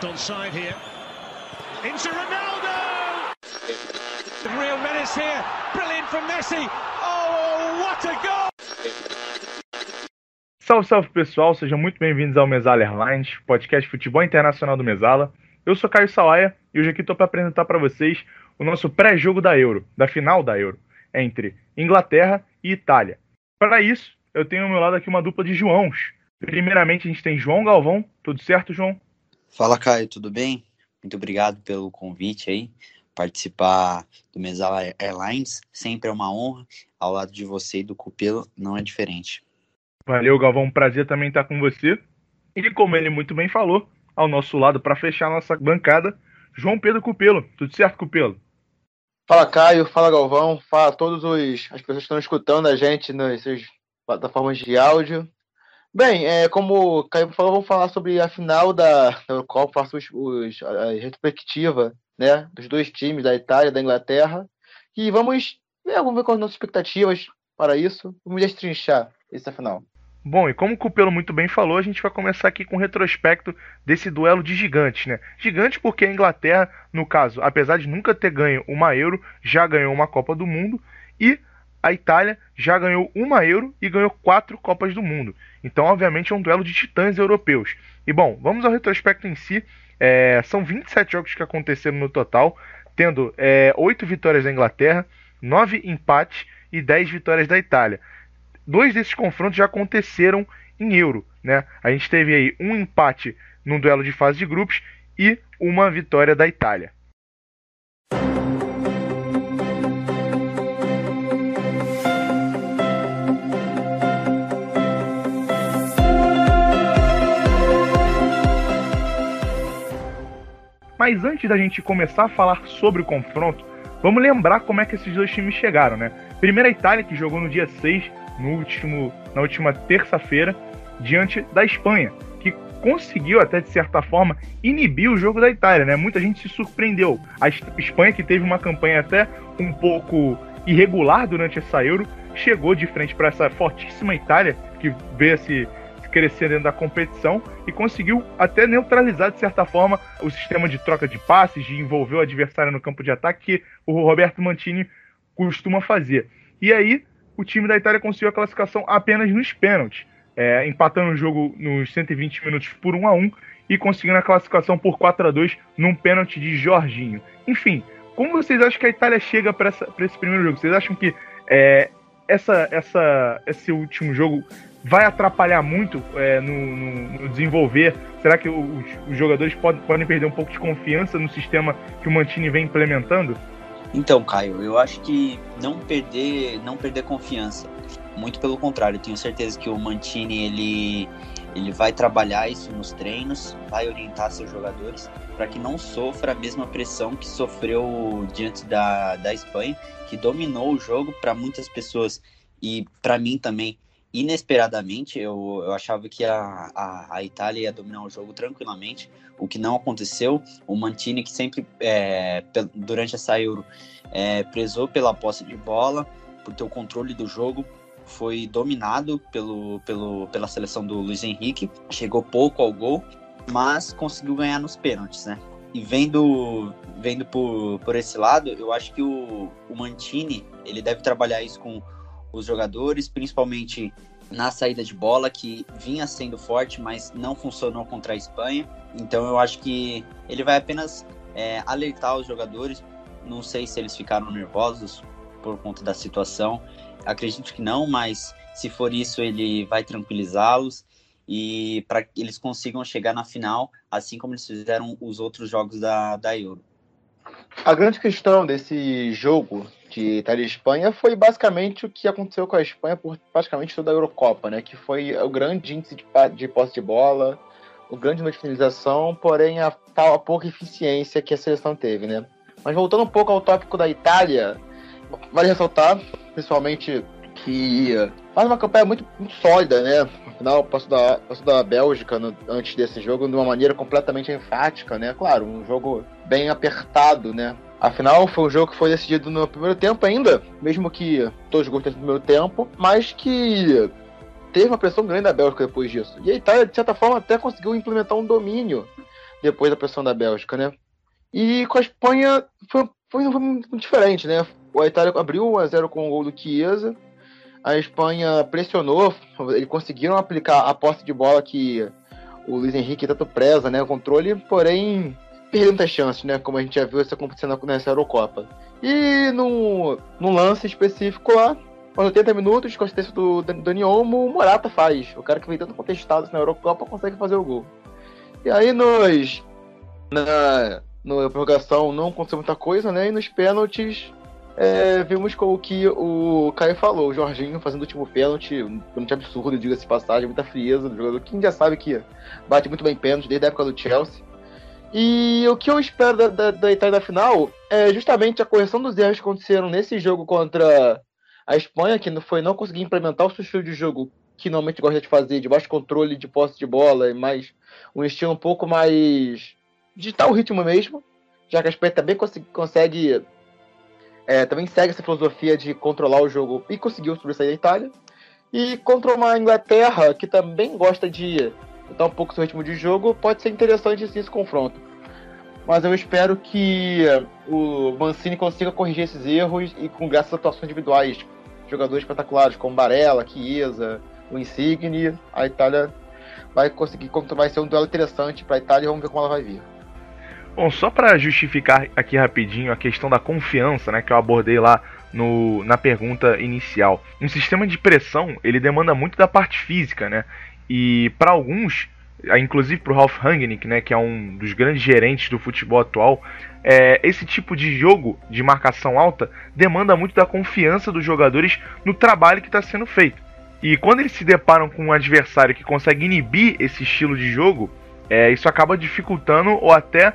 Left on side here. Into Ronaldo! Real menace here. Brilliant from Messi. Oh, what a goal! Salve, salve pessoal, sejam muito bem-vindos ao Mesala Airlines, podcast futebol internacional do Mesala. Eu sou Caio Salaia e hoje aqui estou para apresentar para vocês o nosso pré-jogo da Euro, da final da Euro, entre Inglaterra e Itália. Para isso, eu tenho ao meu lado aqui uma dupla de Joãos. Primeiramente, a gente tem João Galvão. Tudo certo, João? Fala, Caio, tudo bem? Muito obrigado pelo convite aí. Participar do Mesala Airlines sempre é uma honra. Ao lado de você e do Cupelo não é diferente. Valeu, Galvão. Um prazer também estar com você. E como ele muito bem falou, ao nosso lado, para fechar a nossa bancada, João Pedro Cupelo. Tudo certo, Cupelo? Fala, Caio. Fala, Galvão. Fala a todas as pessoas que estão escutando a gente nas plataformas de áudio. Bem, é, como o Caio falou, vamos falar sobre a final da Eurocopa, faço os, os, a retrospectiva né, dos dois times, da Itália e da Inglaterra. E vamos, é, vamos ver quais as nossas expectativas para isso. Vamos destrinchar essa final. Bom, e como o Cupelo muito bem falou, a gente vai começar aqui com um retrospecto desse duelo de gigantes, né? Gigante porque a Inglaterra, no caso, apesar de nunca ter ganho uma Euro, já ganhou uma Copa do Mundo e a Itália já ganhou uma Euro e ganhou quatro Copas do Mundo. Então, obviamente, é um duelo de titãs europeus. E bom, vamos ao retrospecto em si. É, são 27 jogos que aconteceram no total, tendo é, 8 vitórias da Inglaterra, 9 empates e 10 vitórias da Itália. Dois desses confrontos já aconteceram em Euro. Né? A gente teve aí um empate no duelo de fase de grupos e uma vitória da Itália. Mas antes da gente começar a falar sobre o confronto, vamos lembrar como é que esses dois times chegaram, né? Primeiro a Itália, que jogou no dia 6, no último, na última terça-feira, diante da Espanha, que conseguiu até de certa forma inibir o jogo da Itália, né? Muita gente se surpreendeu. A Espanha, que teve uma campanha até um pouco irregular durante essa Euro, chegou de frente para essa fortíssima Itália, que veio se crescer dentro da competição e conseguiu até neutralizar, de certa forma, o sistema de troca de passes, de envolver o adversário no campo de ataque que o Roberto Mantini costuma fazer. E aí, o time da Itália conseguiu a classificação apenas nos pênaltis, é, empatando o jogo nos 120 minutos por 1 a 1 e conseguindo a classificação por 4 a 2 num pênalti de Jorginho. Enfim, como vocês acham que a Itália chega para esse primeiro jogo? Vocês acham que é, essa, essa, esse último jogo vai atrapalhar muito é, no, no, no, desenvolver? Será que os, os jogadores podem, podem perder um pouco de confiança no sistema que o Mantini vem implementando? Então, Caio, eu acho que não perder, não perder confiança. Muito pelo contrário, tenho certeza que o Mantini ele, ele vai trabalhar isso nos treinos, vai orientar seus jogadores para que não sofra a mesma pressão que sofreu diante da, da Espanha, que dominou o jogo para muitas pessoas e para mim também inesperadamente, eu, eu achava que a, a, a, Itália ia dominar o jogo tranquilamente, o que não aconteceu. O Mantini, que sempre, é, durante essa Euro, é, prezou pela posse de bola, por ter o controle do jogo, foi dominado pelo, pelo, pela seleção do Luiz Henrique, chegou pouco ao gol, mas conseguiu ganhar nos pênaltis, né? E vendo, vendo por, por esse lado, eu acho que o, o Mantini, ele deve trabalhar isso com os jogadores, principalmente na saída de bola, que vinha sendo forte, mas não funcionou contra a Espanha. Então eu acho que ele vai apenas é, alertar os jogadores. Não sei se eles ficaram nervosos por conta da situação. Acredito que não, mas se for isso, ele vai tranquilizá-los e para que eles consigam chegar na final, assim como eles fizeram os outros jogos da, da Euro. A grande questão desse jogo de Itália e Espanha foi basicamente o que aconteceu com a Espanha por praticamente toda a Eurocopa, né? Que foi o grande índice de, de posse de bola, o grande número de finalização, porém a, a pouca eficiência que a seleção teve, né? Mas voltando um pouco ao tópico da Itália, vale ressaltar, principalmente, que faz uma campanha muito, muito sólida, né? Afinal, passou da, passou da Bélgica no, antes desse jogo de uma maneira completamente enfática, né? Claro, um jogo bem apertado, né? Afinal, foi um jogo que foi decidido no primeiro tempo ainda, mesmo que todos gostem do primeiro tempo, mas que teve uma pressão grande da Bélgica depois disso. E a Itália, de certa forma, até conseguiu implementar um domínio depois da pressão da Bélgica, né? E com a Espanha foi, foi, foi muito diferente, né? A Itália abriu 1 a 0 com o gol do Chiesa. A Espanha pressionou, eles conseguiram aplicar a posse de bola que o Luiz Henrique tanto preza, né? O controle, porém muitas chances, né? Como a gente já viu isso acontecendo nessa Eurocopa. E no, no lance específico lá, aos 80 minutos, com a assistência do Dani Olmo, o Morata faz. O cara que vem tanto contestado na Eurocopa consegue fazer o gol. E aí nos. Na, na prorrogação não aconteceu muita coisa, né? E nos pênaltis é, vimos com o que o Caio falou, o Jorginho fazendo o último pênalti, um pênalti absurdo, diga-se passagem, muita frieza do jogador. Quem já sabe que bate muito bem pênalti desde a época do Chelsea. E o que eu espero da, da, da Itália na final é justamente a correção dos erros que aconteceram nesse jogo contra a Espanha, que foi não conseguir implementar o seu estilo de jogo que normalmente gosta de fazer, de baixo controle de posse de bola, mais um estilo um pouco mais de tal ritmo mesmo, já que a Espanha também cons consegue é, também segue essa filosofia de controlar o jogo e conseguiu sobressair a Itália. E contra uma Inglaterra que também gosta de dar um pouco seu ritmo de jogo, pode ser interessante sim, esse confronto. Mas eu espero que o Mancini consiga corrigir esses erros e com graças a atuações individuais, jogadores espetaculares como Barella, Chiesa, o Insigne, a Itália vai conseguir, vai ser um duelo interessante para a Itália e vamos ver como ela vai vir. Bom, só para justificar aqui rapidinho a questão da confiança, né, que eu abordei lá no, na pergunta inicial. Um sistema de pressão, ele demanda muito da parte física, né? E para alguns, inclusive para o Ralf Rangnick, né, que é um dos grandes gerentes do futebol atual, é, esse tipo de jogo de marcação alta demanda muito da confiança dos jogadores no trabalho que está sendo feito. E quando eles se deparam com um adversário que consegue inibir esse estilo de jogo, é, isso acaba dificultando ou até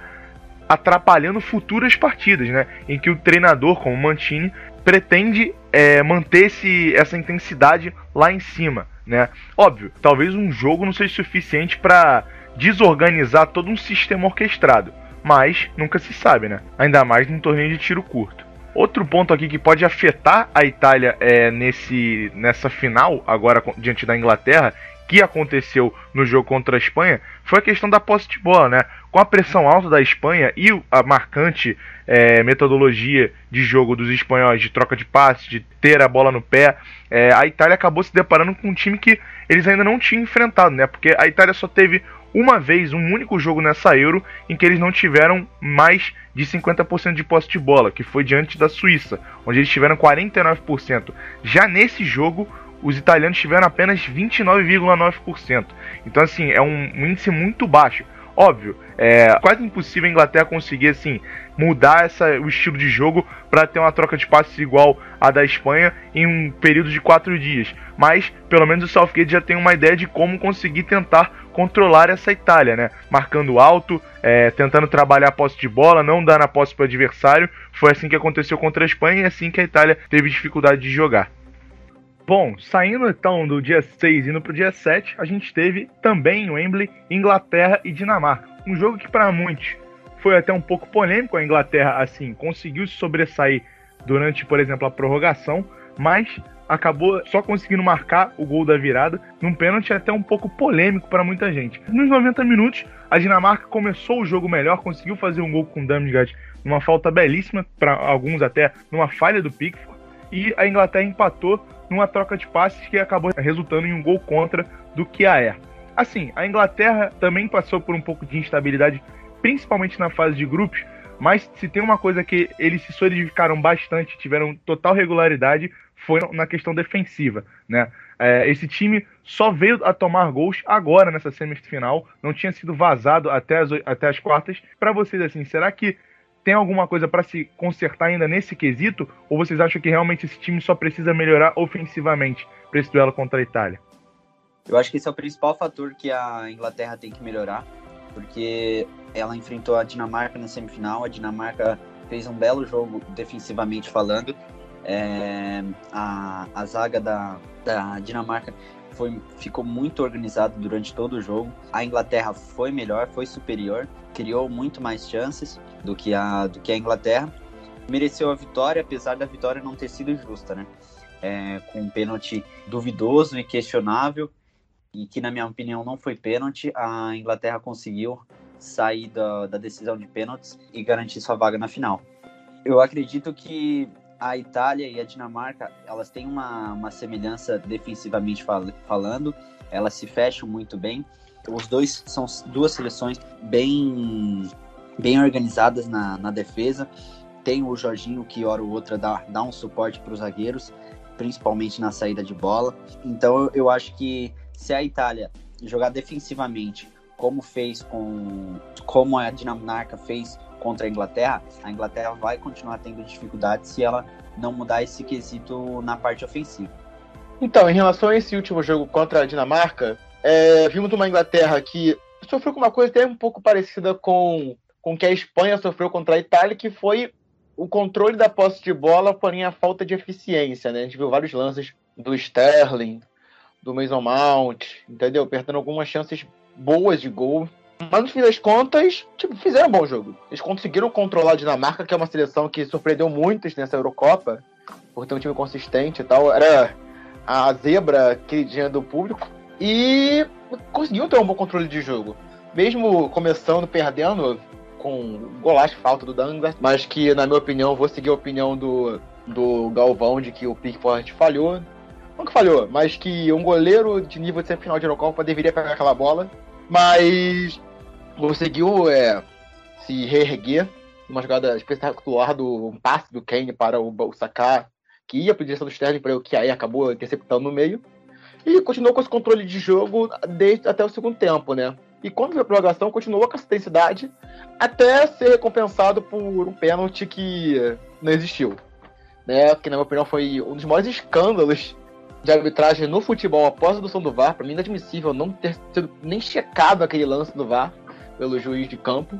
atrapalhando futuras partidas, né? Em que o treinador, como Mantini, pretende é, manter esse, essa intensidade lá em cima, né? Óbvio, talvez um jogo não seja suficiente para desorganizar todo um sistema orquestrado, mas nunca se sabe, né? Ainda mais num torneio de tiro curto. Outro ponto aqui que pode afetar a Itália é, nesse, nessa final, agora diante da Inglaterra, que aconteceu no jogo contra a Espanha, foi a questão da posse de bola, né? Com a pressão alta da Espanha e a marcante é, metodologia de jogo dos espanhóis de troca de passes, de ter a bola no pé, é, a Itália acabou se deparando com um time que eles ainda não tinham enfrentado, né? Porque a Itália só teve uma vez, um único jogo nessa Euro em que eles não tiveram mais de 50% de posse de bola, que foi diante da Suíça, onde eles tiveram 49%. Já nesse jogo, os italianos tiveram apenas 29,9%. Então, assim, é um, um índice muito baixo. Óbvio, é quase impossível a Inglaterra conseguir assim mudar essa, o estilo de jogo para ter uma troca de passes igual a da Espanha em um período de quatro dias. Mas pelo menos o Southgate já tem uma ideia de como conseguir tentar controlar essa Itália, né? Marcando alto, é, tentando trabalhar a posse de bola, não dando a posse para o adversário. Foi assim que aconteceu contra a Espanha e assim que a Itália teve dificuldade de jogar. Bom, saindo então do dia 6 e indo para o dia 7, a gente teve também o Wembley, Inglaterra e Dinamarca. Um jogo que para muitos foi até um pouco polêmico, a Inglaterra assim conseguiu se sobressair durante, por exemplo, a prorrogação, mas acabou só conseguindo marcar o gol da virada num pênalti até um pouco polêmico para muita gente. Nos 90 minutos, a Dinamarca começou o jogo melhor, conseguiu fazer um gol com Damsgaard numa falta belíssima, para alguns até numa falha do Pickford, e a Inglaterra empatou numa troca de passes que acabou resultando em um gol contra do Kiaer. Assim, a Inglaterra também passou por um pouco de instabilidade, principalmente na fase de grupos, mas se tem uma coisa que eles se solidificaram bastante, tiveram total regularidade, foi na questão defensiva, né? É, esse time só veio a tomar gols agora nessa semifinal, não tinha sido vazado até as, até as quartas. Para vocês, assim, será que tem alguma coisa para se consertar ainda nesse quesito? Ou vocês acham que realmente esse time só precisa melhorar ofensivamente para esse duelo contra a Itália? Eu acho que esse é o principal fator que a Inglaterra tem que melhorar, porque ela enfrentou a Dinamarca na semifinal. A Dinamarca fez um belo jogo defensivamente falando. É, a, a zaga da, da Dinamarca foi, ficou muito organizado durante todo o jogo. A Inglaterra foi melhor, foi superior, criou muito mais chances do que a, do que a Inglaterra. Mereceu a vitória, apesar da vitória não ter sido justa, né? É, com um pênalti duvidoso e questionável, e que, na minha opinião, não foi pênalti. A Inglaterra conseguiu sair da, da decisão de pênaltis e garantir sua vaga na final. Eu acredito que a Itália e a Dinamarca, elas têm uma, uma semelhança defensivamente fal falando, elas se fecham muito bem. Os dois são duas seleções bem, bem organizadas na, na defesa. Tem o Jorginho que, hora ou outra, dá, dá um suporte para os zagueiros, principalmente na saída de bola. Então, eu, acho que se a Itália jogar defensivamente, como fez com. como a Dinamarca fez contra a Inglaterra, a Inglaterra vai continuar tendo dificuldade se ela não mudar esse quesito na parte ofensiva. Então, em relação a esse último jogo contra a Dinamarca, é, vimos uma Inglaterra que sofreu com uma coisa até um pouco parecida com com que a Espanha sofreu contra a Itália, que foi o controle da posse de bola, porém a falta de eficiência, né? A gente viu vários lances do Sterling, do Mason Mount, entendeu? Perdendo algumas chances boas de gol. Mas no fim das contas, tipo, fizeram um bom jogo. Eles conseguiram controlar a Dinamarca, que é uma seleção que surpreendeu muitos nessa Eurocopa, por ter um time consistente e tal. Era a zebra queridinha do público. E conseguiu ter um bom controle de jogo. Mesmo começando perdendo, com golaço falta do Douglas, mas que, na minha opinião, vou seguir a opinião do, do Galvão de que o Pickford falhou. Não que falhou, mas que um goleiro de nível de semifinal de Eurocopa deveria pegar aquela bola. Mas conseguiu é, se reerguer uma jogada espetacular do um passe do Kane para o, o Saka, que ia para a direção do Sterling, para o que aí acabou interceptando no meio. E continuou com esse controle de jogo desde até o segundo tempo, né? E quando veio a prorrogação, continuou com essa intensidade até ser recompensado por um pênalti que não existiu. Né? Que, na minha opinião, foi um dos maiores escândalos de arbitragem no futebol após a adoção do VAR. Para mim, inadmissível não ter sido nem checado aquele lance do VAR pelo juiz de campo.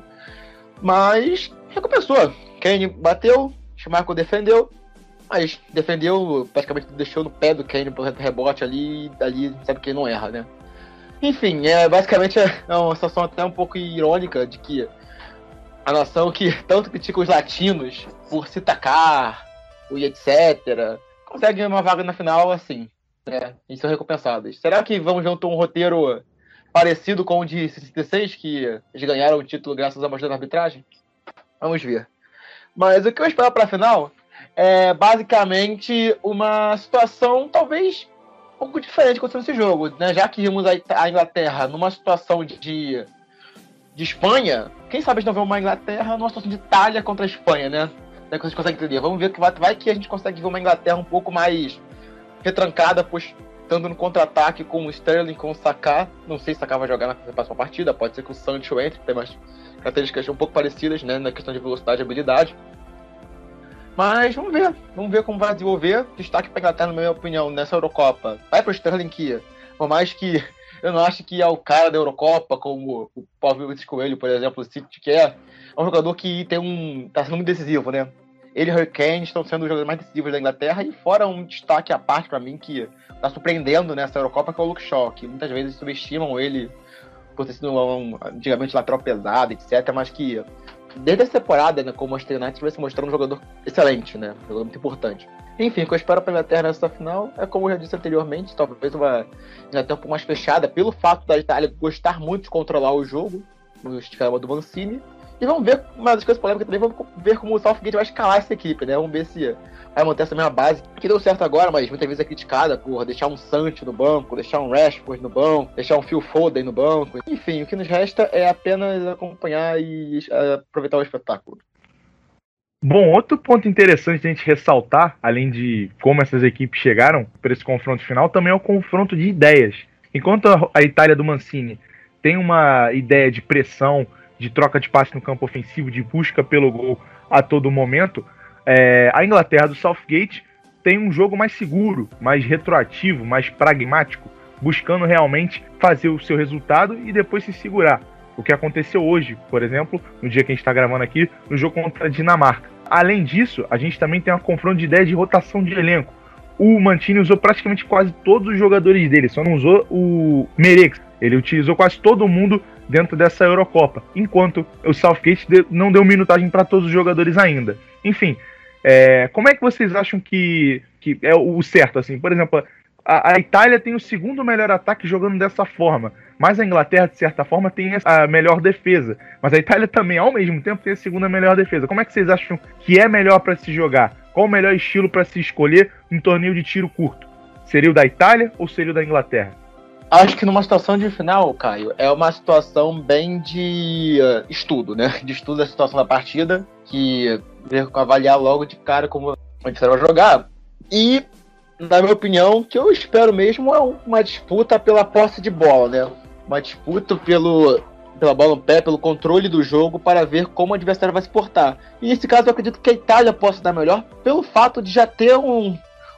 Mas recompensou. Kane bateu, Schumacher defendeu, mas defendeu, praticamente deixou no pé do Kane pro rebote ali, e ali sabe que ele não erra, né? Enfim, é, basicamente é uma situação até um pouco irônica de que a nação que tanto critica os latinos por se tacar e etc., consegue uma vaga na final assim, né? E são recompensadas. Será que vamos ver um roteiro parecido com o de 66, que eles ganharam o título graças à mostrando arbitragem? Vamos ver. Mas o que eu espero para a final é basicamente uma situação talvez um pouco diferente acontecendo nesse jogo, né? Já que vimos a Inglaterra numa situação de, de Espanha, quem sabe a gente não vê uma Inglaterra numa situação de Itália contra a Espanha, né? É que a gente consegue entender. Vamos ver que vai, vai que a gente consegue ver uma Inglaterra um pouco mais retrancada, pois estando no contra-ataque com o Sterling, com o Saka. Não sei se o Saka vai jogar na próxima partida, pode ser que o Sancho entre, tem umas características um pouco parecidas, né, na questão de velocidade e habilidade. Mas vamos ver, vamos ver como vai desenvolver. Destaque para Inglaterra, na minha opinião, nessa Eurocopa. Vai para o Sterling que, por mais que eu não acho que é o cara da Eurocopa, como o Paulo Vitor Coelho, por exemplo, o City quer, é um jogador que tem um. tá sendo muito decisivo, né? Ele e Kane estão sendo os jogadores mais decisivos da Inglaterra e fora um destaque à parte para mim que tá surpreendendo nessa Eurocopa que é o Luke Shaw, que muitas vezes subestimam ele por ter sido um, antigamente lateral pesado, etc, mas que desde essa temporada, né, com o Manchester United, vai se mostrando um jogador excelente, né? Um jogador muito importante. Enfim, o que eu espero para a Inglaterra nessa final é, como eu já disse anteriormente, talvez uma Inglaterra um pouco mais fechada, pelo fato da Itália gostar muito de controlar o jogo, no esquema do Mancini. E vamos ver, uma das coisas polêmicas também, vamos ver como o Southgate vai escalar essa equipe, né? Vamos ver se vai manter essa mesma base, que deu certo agora, mas muitas vezes é criticada por deixar um Sancho no banco, deixar um Rashford no banco, deixar um Phil Foden no banco. Enfim, o que nos resta é apenas acompanhar e aproveitar o espetáculo. Bom, outro ponto interessante a gente ressaltar, além de como essas equipes chegaram para esse confronto final, também é o confronto de ideias. Enquanto a Itália do Mancini tem uma ideia de pressão, de troca de passe no campo ofensivo, de busca pelo gol a todo momento, é, a Inglaterra do Southgate tem um jogo mais seguro, mais retroativo, mais pragmático, buscando realmente fazer o seu resultado e depois se segurar. O que aconteceu hoje, por exemplo, no dia que a gente está gravando aqui, no jogo contra a Dinamarca. Além disso, a gente também tem uma confronto de ideia de rotação de elenco. O Mantini usou praticamente quase todos os jogadores dele, só não usou o Merex. Ele utilizou quase todo mundo dentro dessa Eurocopa, enquanto o Southgate não deu minutagem para todos os jogadores ainda. Enfim, é, como é que vocês acham que, que é o certo? assim? Por exemplo, a, a, Itália tem o segundo melhor ataque jogando dessa forma. Mas a Inglaterra, de certa forma, tem a melhor defesa. Mas a Itália também, ao mesmo tempo, tem a segunda melhor defesa. Como é que vocês acham que é melhor para se jogar? Qual o melhor estilo para se escolher um torneio de tiro curto? Seria o da Itália ou seria o da Inglaterra? Acho que numa situação de final, Caio, é uma situação bem de uh, estudo, né? De estudo da situação da partida, que avaliar logo de cara como a gente vai jogar. E, na minha opinião, o que eu espero mesmo é uma disputa pela posse de bola, né? Uma disputa pelo, pela bola no pé, pelo controle do jogo, para ver como o adversário vai se portar. E nesse caso, eu acredito que a Itália possa dar melhor, pelo fato de já ter um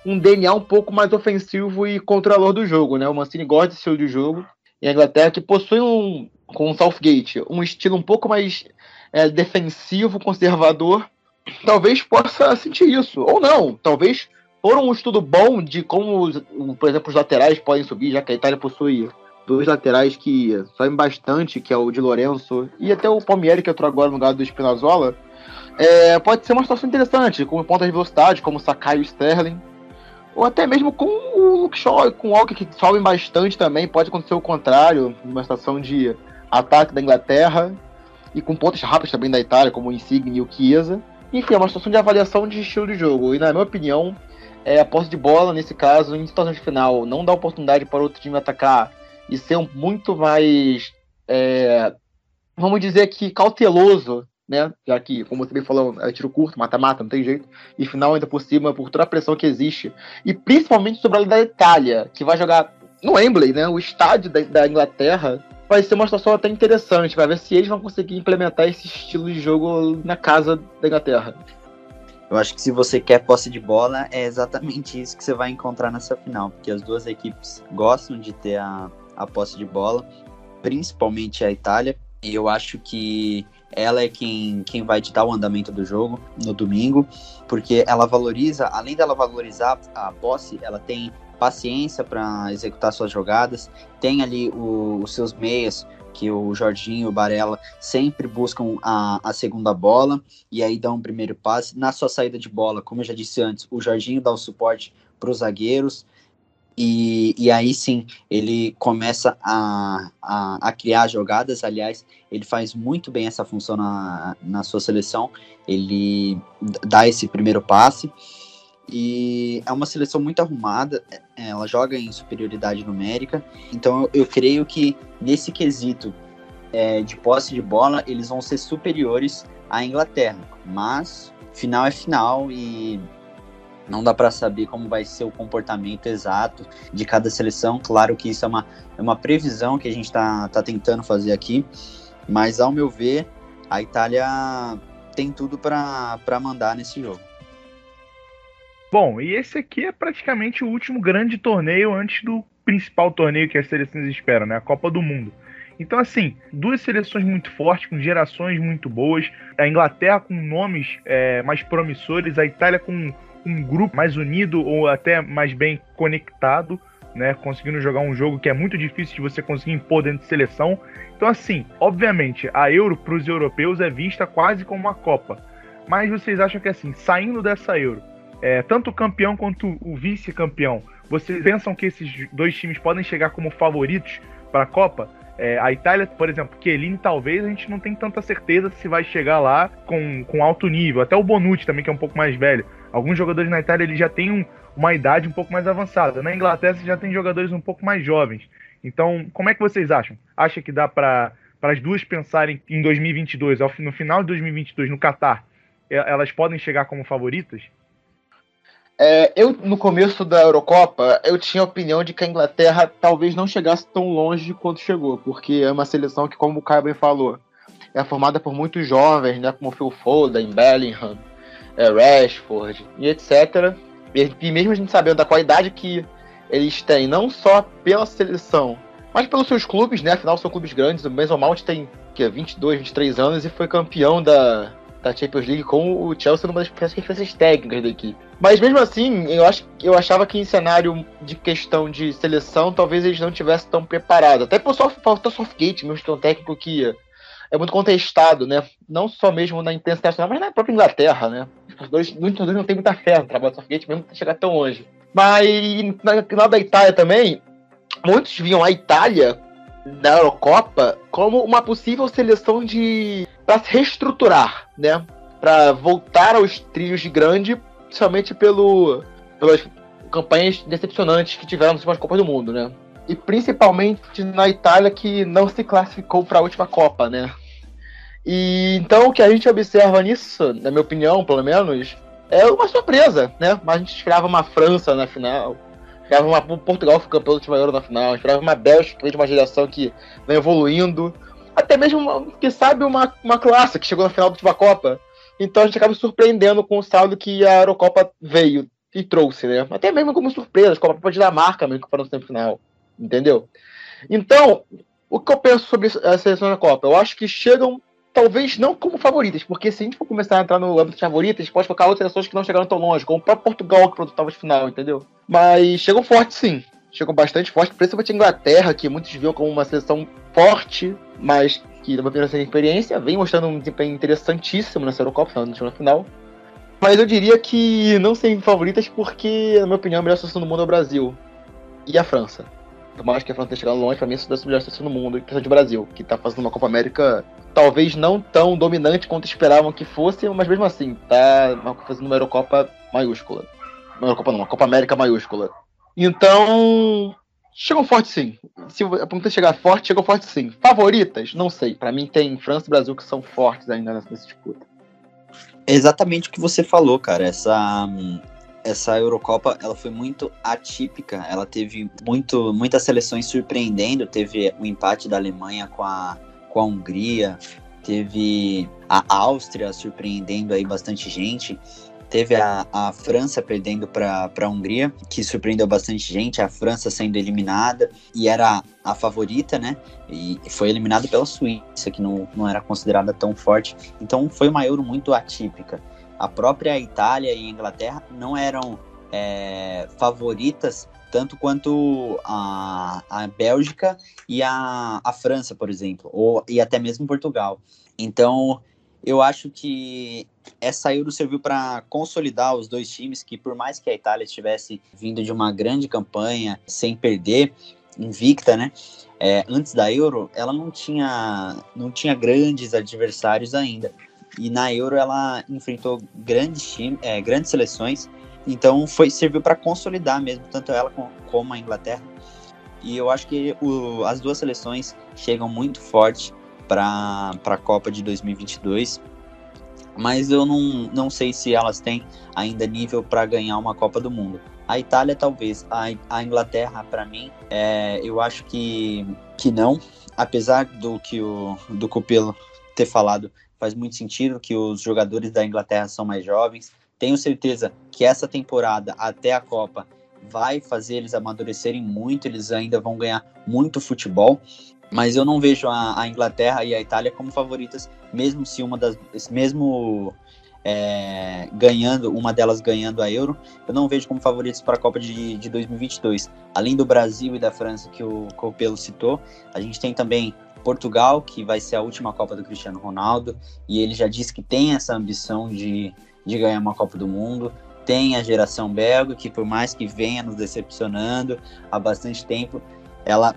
um DNA um pouco mais ofensivo e controlador do jogo, né? O Mancini gosta desse estilo de jogo. E a Inglaterra que possui um, com o Southgate, um estilo um pouco mais é, defensivo, conservador, talvez possa sentir isso. Ou não, talvez por um estudo bom de como, por exemplo, os laterais podem subir, já que a Itália possui dois laterais que sobem bastante, que é o de Lorenzo e até o Palmieri, que entrou agora no lugar do Spinazzola, é, pode ser uma situação interessante, com pontas de velocidade, como Sakai e Sterling ou até mesmo com o Luke Shaw, com o Walker que sobem bastante também, pode acontecer o contrário, numa situação de ataque da Inglaterra, e com pontos rápidos também da Itália, como o Insigne e o Chiesa. Enfim, é uma situação de avaliação de estilo de jogo, e na minha opinião, é, a posse de bola, nesse caso, em situação de final, não dá oportunidade para outro time atacar e ser muito mais, é, vamos dizer que cauteloso né? Já que, como você bem falou, é tiro curto, mata-mata, não tem jeito. E final ainda por cima, por toda a pressão que existe. E principalmente sobre a da Itália, que vai jogar no Wembley, né? O estádio da, da Inglaterra. Vai ser uma situação até interessante, vai ver se eles vão conseguir implementar esse estilo de jogo na casa da Inglaterra. Eu acho que se você quer posse de bola, é exatamente isso que você vai encontrar nessa final, porque as duas equipes gostam de ter a, a posse de bola, principalmente a Itália, e eu acho que ela é quem, quem vai ditar o andamento do jogo no domingo, porque ela valoriza, além dela valorizar a posse, ela tem paciência para executar suas jogadas, tem ali o, os seus meias, que o Jorginho e o Barella sempre buscam a, a segunda bola e aí dão um primeiro passe. Na sua saída de bola, como eu já disse antes, o Jorginho dá o suporte para os zagueiros, e, e aí sim ele começa a, a, a, criar jogadas. Aliás, ele faz muito bem essa função na, na sua seleção. Ele dá esse primeiro passe. E é uma seleção muito arrumada, é, ela joga em superioridade numérica. Então eu, eu creio que nesse quesito é, de posse de bola, eles vão ser superiores à Inglaterra. Mas final é final e não dá para saber como vai ser o comportamento exato de cada seleção. Claro que isso é uma, é uma previsão que a gente está tá tentando fazer aqui, mas ao meu ver, a Itália tem tudo para mandar nesse jogo. Bom, e esse aqui é praticamente o último grande torneio antes do principal torneio que as seleções esperam, né? A Copa do Mundo. Então, assim, duas seleções muito fortes, com gerações muito boas. A Inglaterra com nomes é, mais promissores, a Itália com um grupo mais unido ou até mais bem conectado, né? Conseguindo jogar um jogo que é muito difícil de você conseguir impor dentro de seleção. Então, assim, obviamente, a Euro para os europeus é vista quase como uma Copa. Mas vocês acham que, assim, saindo dessa Euro, é, tanto o campeão quanto o vice-campeão, vocês pensam que esses dois times podem chegar como favoritos para a Copa? É, a Itália, por exemplo, Chiellini talvez a gente não tem tanta certeza se vai chegar lá com, com alto nível. Até o Bonucci também, que é um pouco mais velho. Alguns jogadores na Itália ele já têm um, uma idade um pouco mais avançada. Na Inglaterra você já tem jogadores um pouco mais jovens. Então, como é que vocês acham? Acha que dá para as duas pensarem em 2022, no final de 2022, no Catar, elas podem chegar como favoritas? É, eu, no começo da Eurocopa, eu tinha a opinião de que a Inglaterra talvez não chegasse tão longe quanto chegou, porque é uma seleção que, como o Caio bem falou, é formada por muitos jovens, né, como Phil Foden, Bellingham, é, Rashford e etc. E, e mesmo a gente sabendo da qualidade que eles têm, não só pela seleção, mas pelos seus clubes, né? Afinal, são clubes grandes. O Mason Mount tem que, 22, 23 anos e foi campeão da, da Champions League com o Chelsea numa das referências técnicas da equipe. Mas mesmo assim, eu, acho, eu achava que em cenário de questão de seleção, talvez eles não tivessem tão preparados. Até por falta Southgate, meu um técnico que é muito contestado, né? Não só mesmo na imprensa internacional, mas na própria Inglaterra, né? Os dois, muitos dois não têm muita fé no trabalho do Southgate, mesmo chegar tão longe. Mas na final da Itália também, muitos viam a Itália da Eurocopa como uma possível seleção de para se reestruturar, né? Para voltar aos trios de grande, somente pelo pelas campanhas decepcionantes que tiveram nas últimas Copas do Mundo, né? E principalmente na Itália que não se classificou para a última Copa, né? E então o que a gente observa nisso, na minha opinião, pelo menos, é uma surpresa, né? Mas a gente esperava uma França na final, esperava uma Portugal campeão do último Euro na final, esperava uma Bélgica uma geração que vem evoluindo, até mesmo, uma, que sabe, uma, uma classe que chegou na final da última Copa. Então a gente acaba surpreendendo com o saldo que a Eurocopa veio e trouxe, né? Até mesmo como surpresa, a própria Dinamarca mesmo que foram no semifinal, entendeu? Então, o que eu penso sobre a seleção da Copa? Eu acho que chegam talvez não como favoritas, porque se a gente for começar a entrar no âmbito de favoritas, pode colocar outras seleções que não chegaram tão longe, como o próprio Portugal, que produtava de final, entendeu? Mas chegam forte sim. Chegam bastante forte, principalmente a Inglaterra, que muitos viam como uma seleção forte, mas que, na minha opinião, sem experiência, vem mostrando um desempenho interessantíssimo nessa Eurocopa, na final. Mas eu diria que não sem favoritas, porque, na minha opinião, a melhor seleção do mundo é o Brasil. E a França. Por mais que a França tenha chegado longe, pra mim, é a melhor seleção do mundo, que é do Brasil, que tá fazendo uma Copa América talvez não tão dominante quanto esperavam que fosse, mas mesmo assim, tá fazendo uma Eurocopa maiúscula. Uma Eurocopa não, uma Copa América maiúscula. Então, chegam forte sim. Se a pergunta chegar forte, chegou forte sim. Favoritas? Não sei. Para mim tem França e Brasil que são fortes ainda nessa disputa. exatamente o que você falou, cara. Essa essa Eurocopa ela foi muito atípica. Ela teve muito, muitas seleções surpreendendo. Teve o empate da Alemanha com a com a Hungria, teve a Áustria surpreendendo aí bastante gente. Teve a, a França perdendo para a Hungria, que surpreendeu bastante gente. A França sendo eliminada e era a favorita, né? E foi eliminada pela Suíça, que não, não era considerada tão forte. Então foi uma Euro muito atípica. A própria Itália e Inglaterra não eram é, favoritas tanto quanto a, a Bélgica e a, a França, por exemplo, ou, e até mesmo Portugal. Então, eu acho que essa Euro serviu para consolidar os dois times, que por mais que a Itália estivesse vindo de uma grande campanha, sem perder, invicta, né? É, antes da Euro, ela não tinha, não tinha grandes adversários ainda. E na Euro ela enfrentou grandes times, é, grandes seleções então foi serviu para consolidar mesmo tanto ela como a Inglaterra. E eu acho que o, as duas seleções chegam muito forte para a Copa de 2022. Mas eu não, não sei se elas têm ainda nível para ganhar uma Copa do Mundo. A Itália talvez, a, a Inglaterra para mim, é, eu acho que, que não. Apesar do que o do Copelo ter falado, faz muito sentido que os jogadores da Inglaterra são mais jovens, tenho certeza que essa temporada até a Copa vai fazer eles amadurecerem muito, eles ainda vão ganhar muito futebol, mas eu não vejo a, a Inglaterra e a Itália como favoritas, mesmo se uma das, mesmo é, ganhando, uma delas ganhando a Euro, eu não vejo como favoritos para a Copa de, de 2022. Além do Brasil e da França que o Copelo citou, a gente tem também Portugal, que vai ser a última Copa do Cristiano Ronaldo, e ele já disse que tem essa ambição de de ganhar uma Copa do Mundo. Tem a geração belga, que por mais que venha nos decepcionando há bastante tempo, ela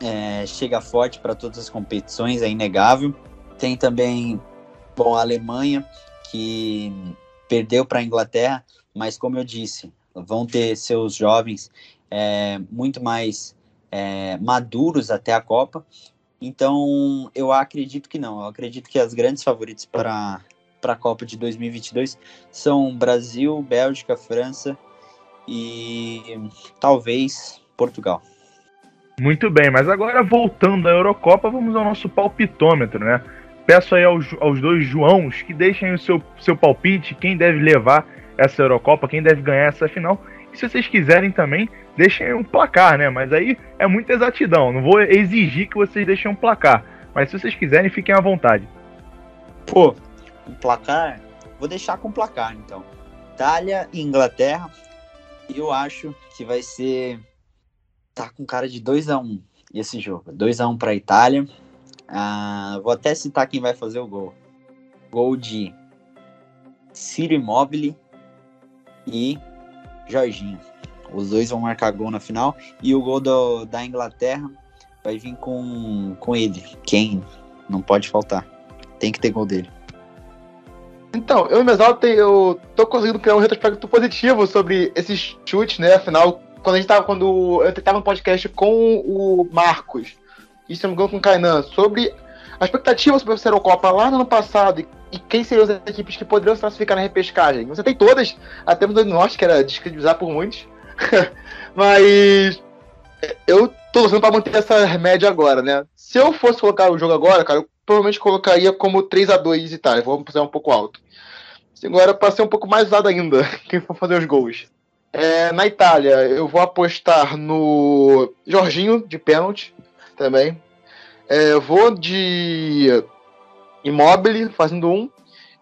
é, chega forte para todas as competições, é inegável. Tem também bom, a Alemanha, que perdeu para a Inglaterra, mas como eu disse, vão ter seus jovens é, muito mais é, maduros até a Copa. Então, eu acredito que não. Eu acredito que as grandes favoritas para para a Copa de 2022 são Brasil, Bélgica, França e talvez Portugal. Muito bem, mas agora voltando à Eurocopa, vamos ao nosso palpitômetro, né? Peço aí aos, aos dois Joãos que deixem o seu, seu palpite, quem deve levar essa Eurocopa, quem deve ganhar essa final. E se vocês quiserem também, deixem um placar, né? Mas aí é muita exatidão, não vou exigir que vocês deixem um placar. Mas se vocês quiserem, fiquem à vontade. Pô, um placar, vou deixar com placar então. Itália e Inglaterra, eu acho que vai ser tá com cara de 2 a 1 um esse jogo. 2 a 1 um para a Itália. Ah, vou até citar quem vai fazer o gol. Gol de Ciro Immobile e Jorginho. Os dois vão marcar gol na final. E o gol do, da Inglaterra vai vir com, com ele. Quem? Não pode faltar. Tem que ter gol dele. Então, eu e Mesalto, eu tô conseguindo criar um retrospecto positivo sobre esses chutes, né? Afinal, quando a gente tava, quando eu tava no podcast com o Marcos, e se não me engano com o Kainan, sobre a expectativa sobre a Eurocopa lá no ano passado e, e, quem seriam as equipes que poderiam se classificar na repescagem. Você tem todas, até no Norte, que era descredibilizar por muitos. Mas eu tô torcendo pra manter essa média agora, né? Se eu fosse colocar o jogo agora, cara, eu provavelmente colocaria como 3 a 2 Itália. Vamos fazer um pouco alto. Agora, para ser um pouco mais usado ainda, quem for fazer os gols. É, na Itália, eu vou apostar no Jorginho, de pênalti, também. É, vou de Immobile, fazendo um.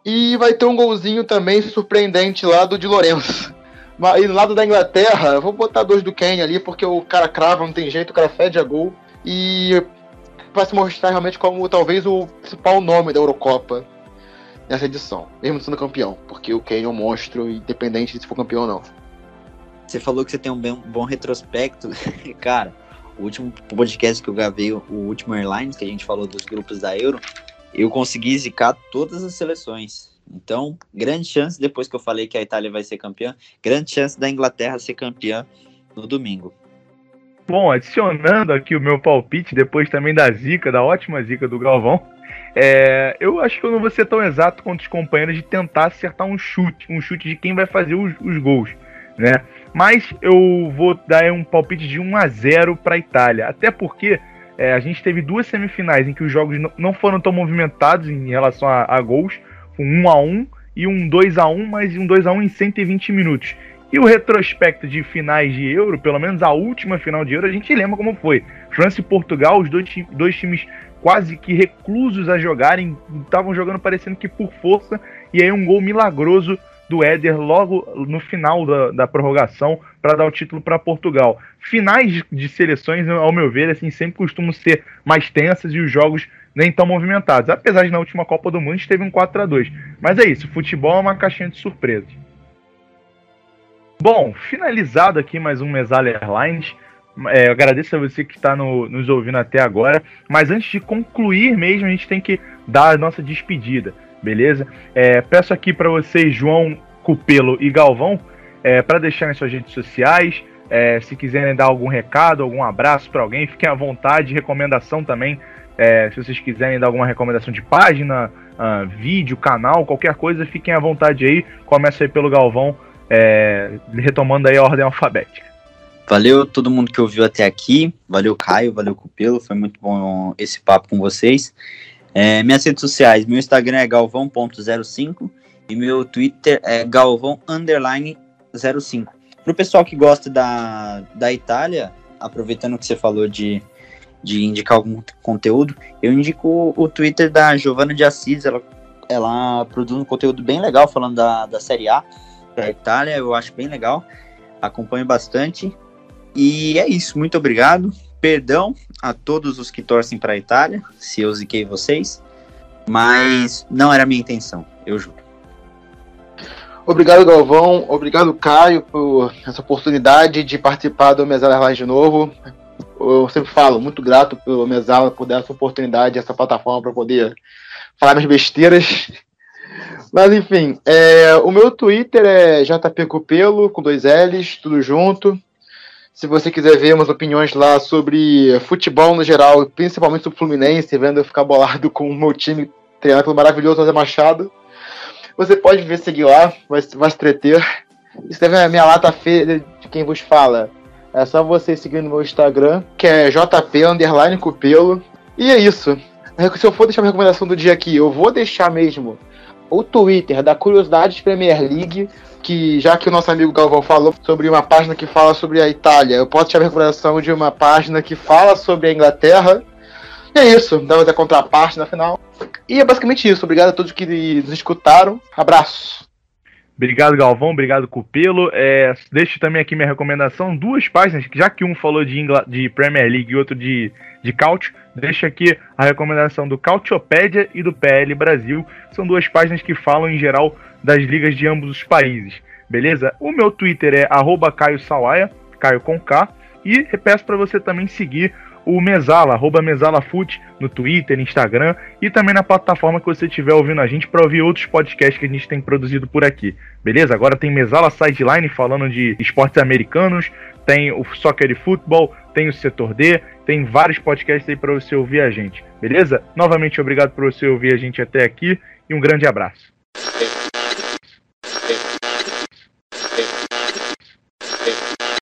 E vai ter um golzinho também surpreendente lá do de Lourenço. E no lado da Inglaterra, eu vou botar dois do Kane ali, porque o cara crava, não tem jeito, o cara fede a gol. E vai se mostrar realmente como talvez o principal nome da Eurocopa nessa edição, mesmo sendo campeão, porque o Kane é um monstro, independente de se for campeão ou não. Você falou que você tem um bem, bom retrospecto. Cara, o último podcast que eu gravei, o último Airlines, que a gente falou dos grupos da Euro, eu consegui zicar todas as seleções. Então, grande chance, depois que eu falei que a Itália vai ser campeã, grande chance da Inglaterra ser campeã no domingo. Bom, adicionando aqui o meu palpite, depois também da zica, da ótima zica do Galvão, é, eu acho que eu não vou ser tão exato quanto os companheiros de tentar acertar um chute, um chute de quem vai fazer os, os gols, né? Mas eu vou dar um palpite de 1 a 0 para a Itália, até porque é, a gente teve duas semifinais em que os jogos não foram tão movimentados em relação a, a gols, um 1 a 1 e um 2 a 1, mas um 2 a 1 em 120 minutos. E o retrospecto de finais de Euro, pelo menos a última final de Euro, a gente lembra como foi. França e Portugal, os dois, dois times quase que reclusos a jogarem, estavam jogando parecendo que por força, e aí um gol milagroso do Éder logo no final da, da prorrogação para dar o título para Portugal. Finais de seleções, ao meu ver, assim, sempre costumam ser mais tensas e os jogos nem tão movimentados. Apesar de na última Copa do Mundo teve um 4 a 2 Mas é isso, futebol é uma caixinha de surpresas. Bom, finalizado aqui mais um Mesala Airlines. É, agradeço a você que está no, nos ouvindo até agora. Mas antes de concluir mesmo, a gente tem que dar a nossa despedida, beleza? É, peço aqui para vocês, João, Cupelo e Galvão, é, para deixarem suas redes sociais. É, se quiserem dar algum recado, algum abraço para alguém, fiquem à vontade. Recomendação também, é, se vocês quiserem dar alguma recomendação de página, uh, vídeo, canal, qualquer coisa, fiquem à vontade aí. Começa aí pelo Galvão, é, retomando aí a ordem alfabética. Valeu todo mundo que ouviu até aqui. Valeu, Caio. Valeu, Cupelo. Foi muito bom esse papo com vocês. É, minhas redes sociais: meu Instagram é galvão.05 e meu Twitter é galvão_05. Para o pessoal que gosta da, da Itália, aproveitando que você falou de, de indicar algum conteúdo, eu indico o, Twitter da Giovana de Assis. Ela, ela produz um conteúdo bem legal falando da, da Série A da Itália. Eu acho bem legal. Acompanho bastante. E é isso, muito obrigado. Perdão a todos os que torcem para a Itália, se eu ziquei vocês, mas não era a minha intenção, eu juro. Obrigado, Galvão. Obrigado, Caio, por essa oportunidade de participar do Mesala Live de novo. Eu sempre falo, muito grato pelo Mesala por dar essa oportunidade, essa plataforma para poder falar minhas besteiras. Mas enfim, é, o meu Twitter é jpcupelo, com dois L's, tudo junto. Se você quiser ver umas opiniões lá sobre futebol no geral, principalmente sobre o Fluminense, vendo eu ficar bolado com o meu time treinado pelo maravilhoso José Machado, você pode ver seguir lá, vai, vai se treter. Isso deve a minha lata feia de quem vos fala. É só você seguir no meu Instagram, que é JP underline Cupelo. E é isso. Se eu for deixar uma recomendação do dia aqui, eu vou deixar mesmo o Twitter da Curiosidades Premier League, que já que o nosso amigo Galvão falou sobre uma página que fala sobre a Itália, eu posso te a recomendação de uma página que fala sobre a Inglaterra. E é isso, dá a contraparte na final. E é basicamente isso. Obrigado a todos que nos escutaram. Abraço. Obrigado, Galvão. Obrigado, Cupelo. É, deixo também aqui minha recomendação. Duas páginas, já que um falou de, Ingl de Premier League e outro de, de Couch, deixo aqui a recomendação do Cautiopédia e do PL Brasil. São duas páginas que falam, em geral, das ligas de ambos os países. Beleza? O meu Twitter é Caio Sawaia, Caio com K. E peço para você também seguir o Mesala, arroba MesalaFoot, no Twitter, Instagram e também na plataforma que você estiver ouvindo a gente para ouvir outros podcasts que a gente tem produzido por aqui. Beleza? Agora tem Mesala Sideline falando de esportes americanos, tem o Soccer e Futebol, tem o Setor D, tem vários podcasts aí para você ouvir a gente. Beleza? Novamente obrigado por você ouvir a gente até aqui e um grande abraço.